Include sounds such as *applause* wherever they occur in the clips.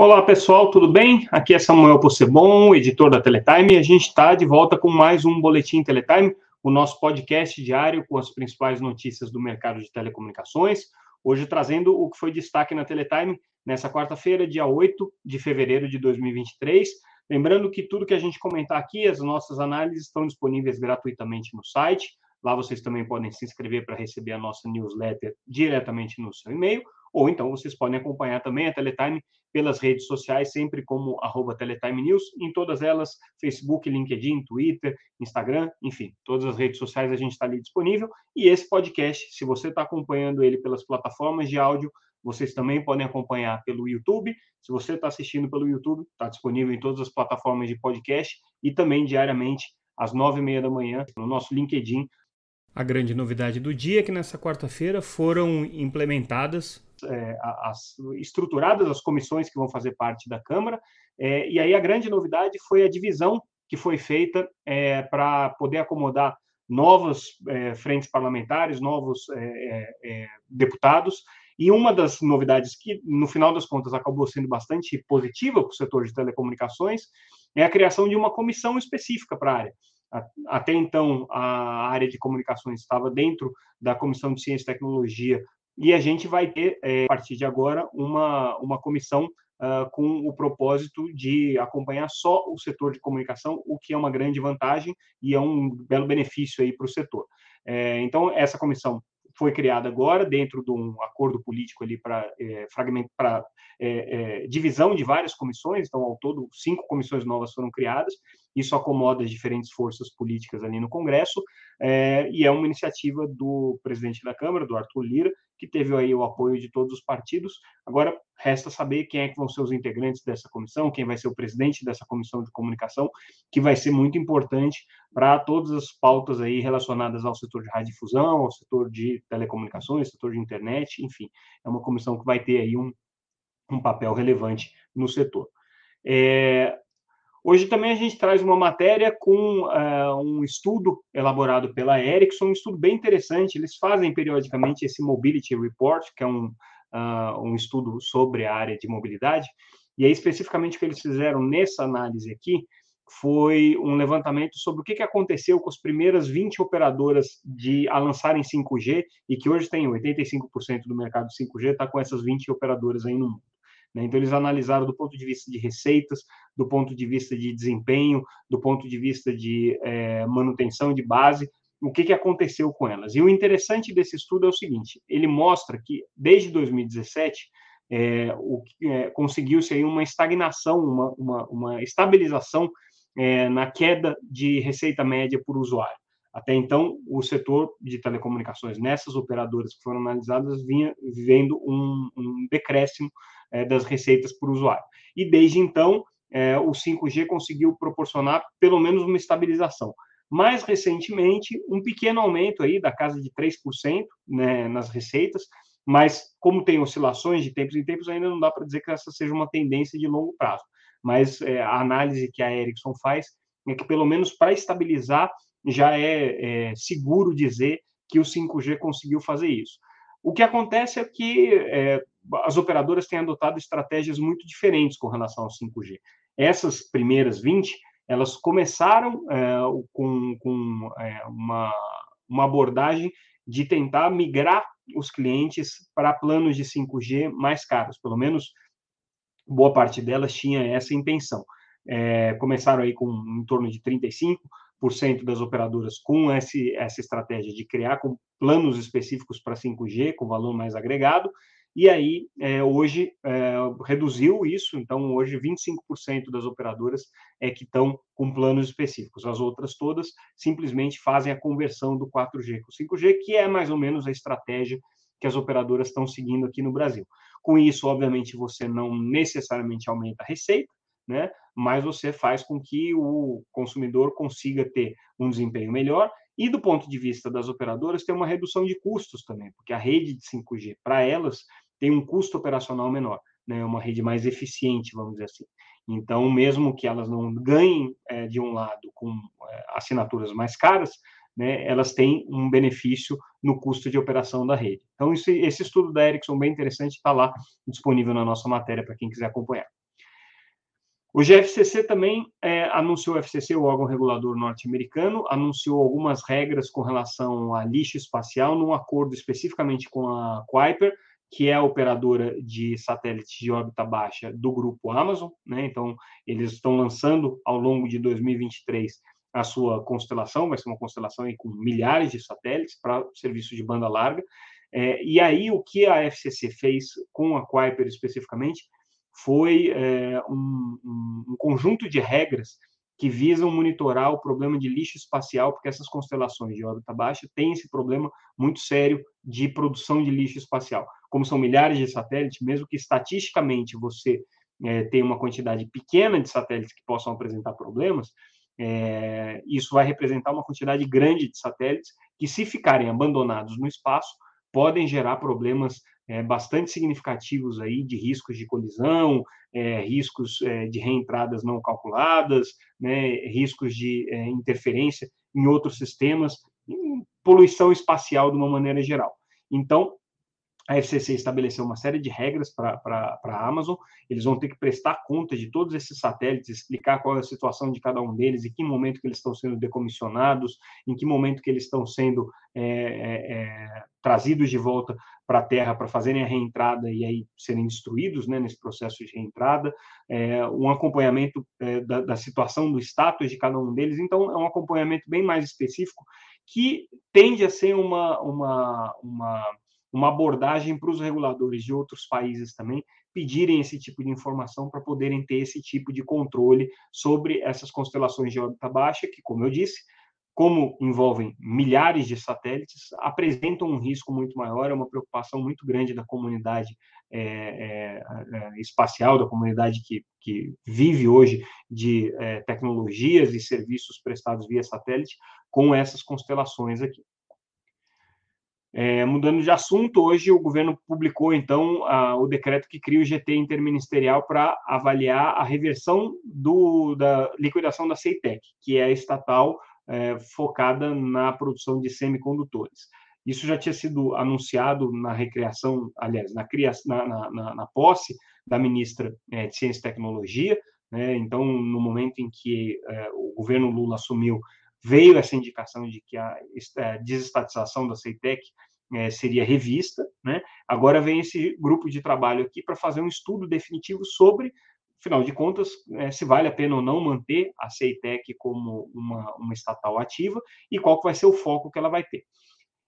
Olá pessoal, tudo bem? Aqui é Samuel Possebon, editor da Teletime, e a gente está de volta com mais um Boletim Teletime, o nosso podcast diário com as principais notícias do mercado de telecomunicações. Hoje trazendo o que foi destaque na Teletime nessa quarta-feira, dia 8 de fevereiro de 2023. Lembrando que tudo que a gente comentar aqui, as nossas análises estão disponíveis gratuitamente no site. Lá vocês também podem se inscrever para receber a nossa newsletter diretamente no seu e-mail, ou então vocês podem acompanhar também a Teletime pelas redes sociais, sempre como arroba Teletime News, em todas elas, Facebook, LinkedIn, Twitter, Instagram, enfim, todas as redes sociais a gente está ali disponível. E esse podcast, se você está acompanhando ele pelas plataformas de áudio, vocês também podem acompanhar pelo YouTube. Se você está assistindo pelo YouTube, está disponível em todas as plataformas de podcast e também diariamente às nove e meia da manhã no nosso LinkedIn. A grande novidade do dia é que nessa quarta-feira foram implementadas é, as, estruturadas as comissões que vão fazer parte da Câmara, é, e aí a grande novidade foi a divisão que foi feita é, para poder acomodar novas é, frentes parlamentares, novos é, é, deputados, e uma das novidades que, no final das contas, acabou sendo bastante positiva para o setor de telecomunicações é a criação de uma comissão específica para a área. Até então, a área de comunicações estava dentro da Comissão de Ciência e Tecnologia e a gente vai ter, é, a partir de agora, uma, uma comissão uh, com o propósito de acompanhar só o setor de comunicação, o que é uma grande vantagem e é um belo benefício aí para o setor. É, então, essa comissão foi criada agora dentro de um acordo político ali para é, fragmento para é, é, divisão de várias comissões então ao todo cinco comissões novas foram criadas isso acomoda as diferentes forças políticas ali no Congresso é, e é uma iniciativa do presidente da Câmara do Arthur Lira que teve aí o apoio de todos os partidos. Agora, resta saber quem é que vão ser os integrantes dessa comissão, quem vai ser o presidente dessa comissão de comunicação, que vai ser muito importante para todas as pautas aí relacionadas ao setor de radiodifusão, ao setor de telecomunicações, setor de internet, enfim. É uma comissão que vai ter aí um, um papel relevante no setor. É, Hoje também a gente traz uma matéria com uh, um estudo elaborado pela Ericsson, um estudo bem interessante. Eles fazem periodicamente esse Mobility Report, que é um, uh, um estudo sobre a área de mobilidade. E aí, especificamente, o que eles fizeram nessa análise aqui foi um levantamento sobre o que, que aconteceu com as primeiras 20 operadoras de a lançarem 5G e que hoje tem 85% do mercado 5G, está com essas 20 operadoras aí no mundo. Né? Então, eles analisaram do ponto de vista de receitas, do ponto de vista de desempenho, do ponto de vista de é, manutenção de base, o que, que aconteceu com elas. E o interessante desse estudo é o seguinte: ele mostra que, desde 2017, é, é, conseguiu-se aí uma estagnação, uma, uma, uma estabilização é, na queda de receita média por usuário. Até então, o setor de telecomunicações nessas operadoras que foram analisadas vinha vendo um, um decréscimo é, das receitas por usuário. E desde então, é, o 5G conseguiu proporcionar pelo menos uma estabilização. Mais recentemente, um pequeno aumento aí da casa de 3% né, nas receitas, mas como tem oscilações de tempos em tempos, ainda não dá para dizer que essa seja uma tendência de longo prazo. Mas é, a análise que a Ericsson faz é que, pelo menos para estabilizar, já é, é, seguro dizer que o 5G conseguiu fazer isso. O que acontece é que é, as operadoras têm adotado estratégias muito diferentes com relação ao 5G. Essas primeiras 20, elas começaram é, com, com é, uma, uma abordagem de tentar migrar os clientes para planos de 5G mais caros, pelo menos boa parte delas tinha essa intenção. É, começaram aí com em torno de 35, das operadoras com esse, essa estratégia de criar com planos específicos para 5G, com valor mais agregado, e aí é, hoje é, reduziu isso, então hoje 25% das operadoras é que estão com planos específicos, as outras todas simplesmente fazem a conversão do 4G com 5G, que é mais ou menos a estratégia que as operadoras estão seguindo aqui no Brasil. Com isso, obviamente, você não necessariamente aumenta a receita, né? mas você faz com que o consumidor consiga ter um desempenho melhor e do ponto de vista das operadoras tem uma redução de custos também, porque a rede de 5G para elas tem um custo operacional menor, né? É uma rede mais eficiente, vamos dizer assim. Então, mesmo que elas não ganhem é, de um lado com é, assinaturas mais caras, né, elas têm um benefício no custo de operação da rede. Então, esse, estudo da Ericsson bem interessante está lá disponível na nossa matéria para quem quiser acompanhar. O GFCC também é, anunciou, o FCC, o órgão regulador norte-americano, anunciou algumas regras com relação a lixo espacial num acordo especificamente com a Kuiper, que é a operadora de satélites de órbita baixa do grupo Amazon, né? Então, eles estão lançando ao longo de 2023 a sua constelação, vai ser uma constelação com milhares de satélites para serviço de banda larga. É, e aí, o que a FCC fez com a Kuiper especificamente foi é, um, um, um conjunto de regras que visam monitorar o problema de lixo espacial, porque essas constelações de órbita baixa têm esse problema muito sério de produção de lixo espacial. Como são milhares de satélites, mesmo que estatisticamente você é, tenha uma quantidade pequena de satélites que possam apresentar problemas, é, isso vai representar uma quantidade grande de satélites que, se ficarem abandonados no espaço, podem gerar problemas é, bastante significativos aí de riscos de colisão, é, riscos é, de reentradas não calculadas, né, riscos de é, interferência em outros sistemas, poluição espacial de uma maneira geral. Então, a FCC estabeleceu uma série de regras para a Amazon. Eles vão ter que prestar conta de todos esses satélites, explicar qual é a situação de cada um deles, em que momento que eles estão sendo decomissionados, em que momento que eles estão sendo é, é, é trazidos de volta para a Terra para fazerem a reentrada e aí serem destruídos né, nesse processo de reentrada, é, um acompanhamento é, da, da situação do status de cada um deles. Então, é um acompanhamento bem mais específico que tende a ser uma, uma, uma uma abordagem para os reguladores de outros países também pedirem esse tipo de informação para poderem ter esse tipo de controle sobre essas constelações de órbita baixa, que, como eu disse, como envolvem milhares de satélites, apresentam um risco muito maior, é uma preocupação muito grande da comunidade é, é, é, espacial, da comunidade que, que vive hoje de é, tecnologias e serviços prestados via satélite com essas constelações aqui. É, mudando de assunto, hoje o governo publicou, então, a, o decreto que cria o GT interministerial para avaliar a reversão do, da liquidação da CEITEC, que é a estatal é, focada na produção de semicondutores. Isso já tinha sido anunciado na recriação, aliás, na, na, na, na posse da ministra é, de Ciência e Tecnologia. Né? Então, no momento em que é, o governo Lula assumiu, veio essa indicação de que a, desestatização da CEITEC é, seria revista, né? Agora vem esse grupo de trabalho aqui para fazer um estudo definitivo sobre, afinal de contas, é, se vale a pena ou não manter a CEITEC como uma, uma estatal ativa e qual vai ser o foco que ela vai ter.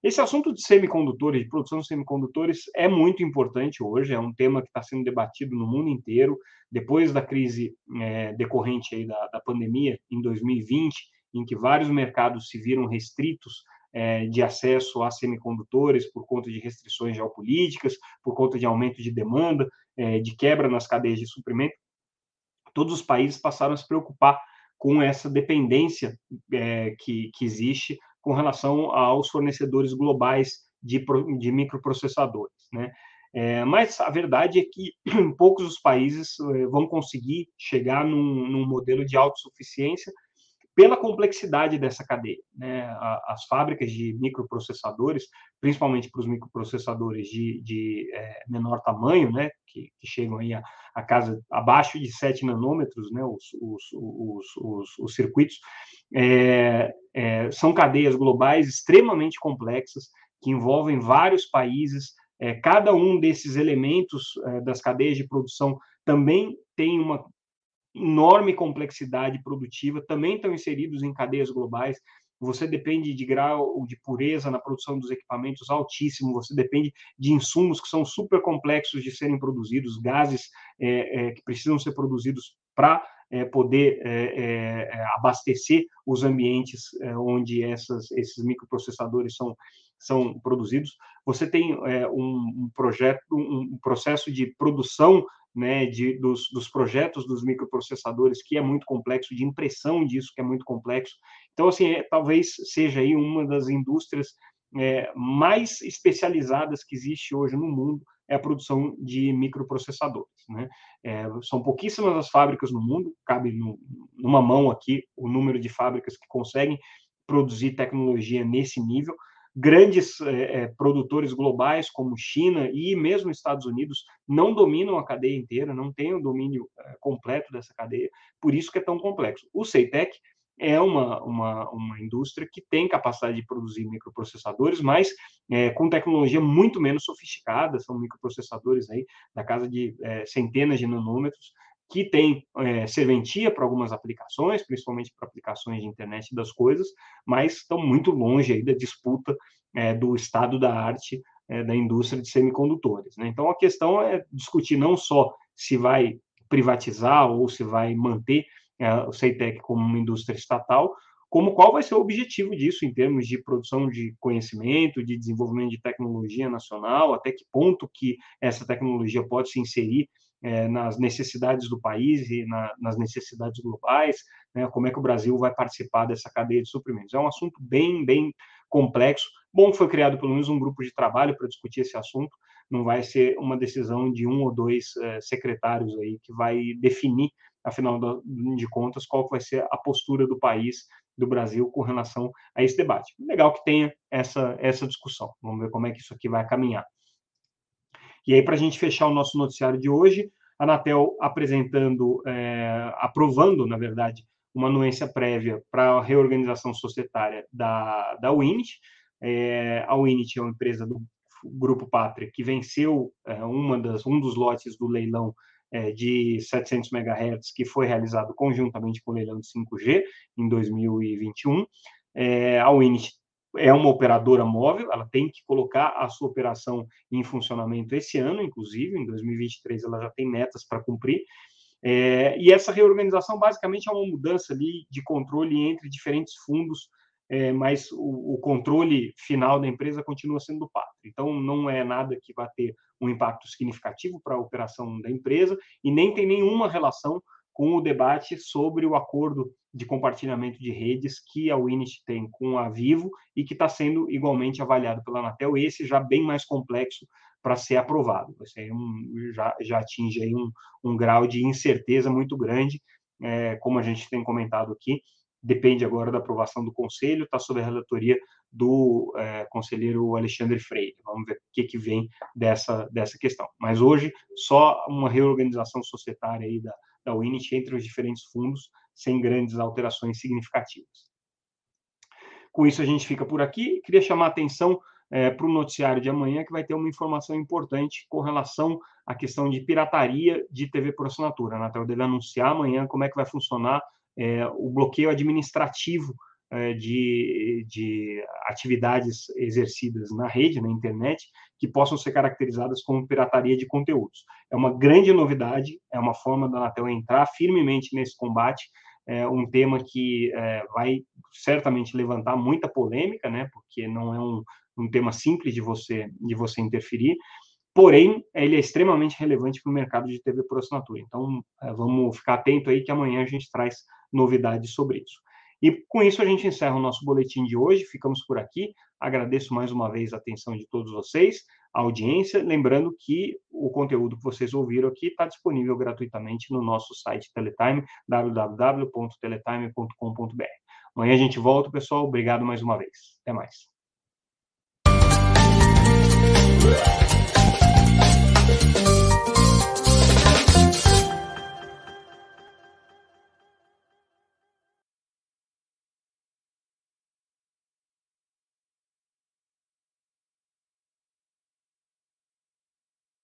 Esse assunto de semicondutores, de produção de semicondutores, é muito importante hoje, é um tema que está sendo debatido no mundo inteiro. Depois da crise é, decorrente da, da pandemia, em 2020, em que vários mercados se viram restritos é, de acesso a semicondutores por conta de restrições geopolíticas, por conta de aumento de demanda, é, de quebra nas cadeias de suprimento, todos os países passaram a se preocupar com essa dependência é, que, que existe com relação aos fornecedores globais de, de microprocessadores, né? É, mas a verdade é que *clears throat* poucos os países é, vão conseguir chegar num, num modelo de autossuficiência pela complexidade dessa cadeia. Né? As fábricas de microprocessadores, principalmente para os microprocessadores de, de é, menor tamanho, né? que, que chegam aí a, a, casa abaixo de 7 nanômetros, né? os, os, os, os, os circuitos, é, é, são cadeias globais extremamente complexas, que envolvem vários países, é, cada um desses elementos é, das cadeias de produção também tem uma enorme complexidade produtiva, também estão inseridos em cadeias globais. Você depende de grau de pureza na produção dos equipamentos altíssimo, você depende de insumos que são super complexos de serem produzidos, gases é, é, que precisam ser produzidos para é, poder é, é, abastecer os ambientes onde essas, esses microprocessadores são, são produzidos. Você tem um, um projeto, um processo de produção né, de, dos, dos projetos dos microprocessadores, que é muito complexo, de impressão disso, que é muito complexo. Então, assim, é, talvez seja aí uma das indústrias é, mais especializadas que existe hoje no mundo, é a produção de microprocessadores. Né? É, são pouquíssimas as fábricas no mundo, cabe no, numa mão aqui o número de fábricas que conseguem produzir tecnologia nesse nível, grandes é, produtores globais como China e mesmo Estados Unidos não dominam a cadeia inteira, não têm o domínio é, completo dessa cadeia, por isso que é tão complexo. O CEITEC é uma, uma, uma indústria que tem capacidade de produzir microprocessadores, mas é, com tecnologia muito menos sofisticada, são microprocessadores aí da casa de é, centenas de nanômetros, que tem é, serventia para algumas aplicações, principalmente para aplicações de internet das coisas, mas estão muito longe aí da disputa é, do estado da arte é, da indústria de semicondutores. Né? Então, a questão é discutir não só se vai privatizar ou se vai manter é, o CEITEC como uma indústria estatal, como qual vai ser o objetivo disso em termos de produção de conhecimento, de desenvolvimento de tecnologia nacional, até que ponto que essa tecnologia pode se inserir é, nas necessidades do país e na, nas necessidades globais, né, como é que o Brasil vai participar dessa cadeia de suprimentos. É um assunto bem, bem complexo. Bom, foi criado pelo menos um grupo de trabalho para discutir esse assunto. Não vai ser uma decisão de um ou dois é, secretários aí que vai definir, afinal de contas, qual vai ser a postura do país, do Brasil, com relação a esse debate. Legal que tenha essa, essa discussão. Vamos ver como é que isso aqui vai caminhar. E aí, para a gente fechar o nosso noticiário de hoje, a Anatel apresentando, é, aprovando, na verdade, uma anuência prévia para a reorganização societária da, da Winit. É, a Winit é uma empresa do Grupo Pátria que venceu é, uma das, um dos lotes do leilão é, de 700 MHz que foi realizado conjuntamente com o leilão de 5G em 2021. É, a Winit é uma operadora móvel, ela tem que colocar a sua operação em funcionamento esse ano, inclusive, em 2023 ela já tem metas para cumprir. É, e essa reorganização basicamente é uma mudança ali de controle entre diferentes fundos, é, mas o, o, controle final da empresa continua sendo do Pátria. Então, não é nada que vá ter um impacto significativo para a operação da empresa e nem tem nenhuma relação com o debate sobre o acordo de compartilhamento de redes que a Winit tem com a Vivo e que está sendo igualmente avaliado pela Anatel, esse já bem mais complexo para ser aprovado. Vai um, já, já atinge aí um, um grau de incerteza muito grande, é, como a gente tem comentado aqui, depende agora da aprovação do Conselho, está sob a relatoria do é, conselheiro Alexandre Freire. Vamos ver o que, que vem dessa, dessa questão. Mas hoje, só uma reorganização societária aí da, da Winit entre os diferentes fundos, sem grandes alterações significativas. Com isso, a gente fica por aqui. Queria chamar a atenção é, para o noticiário de amanhã, que vai ter uma informação importante com relação à questão de pirataria de TV por assinatura. A Anatel deve anunciar amanhã como é que vai funcionar é, o bloqueio administrativo é, de, de atividades exercidas na rede, na internet, que possam ser caracterizadas como pirataria de conteúdos. É uma grande novidade, é uma forma da Anatel entrar firmemente nesse combate, é um tema que é, vai certamente levantar muita polêmica, né, porque não é um, um tema simples de você, de você interferir, porém, ele é extremamente relevante para o mercado de TV por assinatura. Então, é, vamos ficar atento aí que amanhã a gente traz novidades sobre isso. E com isso a gente encerra o nosso boletim de hoje. Ficamos por aqui. Agradeço mais uma vez a atenção de todos vocês, a audiência. Lembrando que o conteúdo que vocês ouviram aqui está disponível gratuitamente no nosso site Teletime, www.teletime.com.br. Amanhã a gente volta, pessoal. Obrigado mais uma vez. Até mais.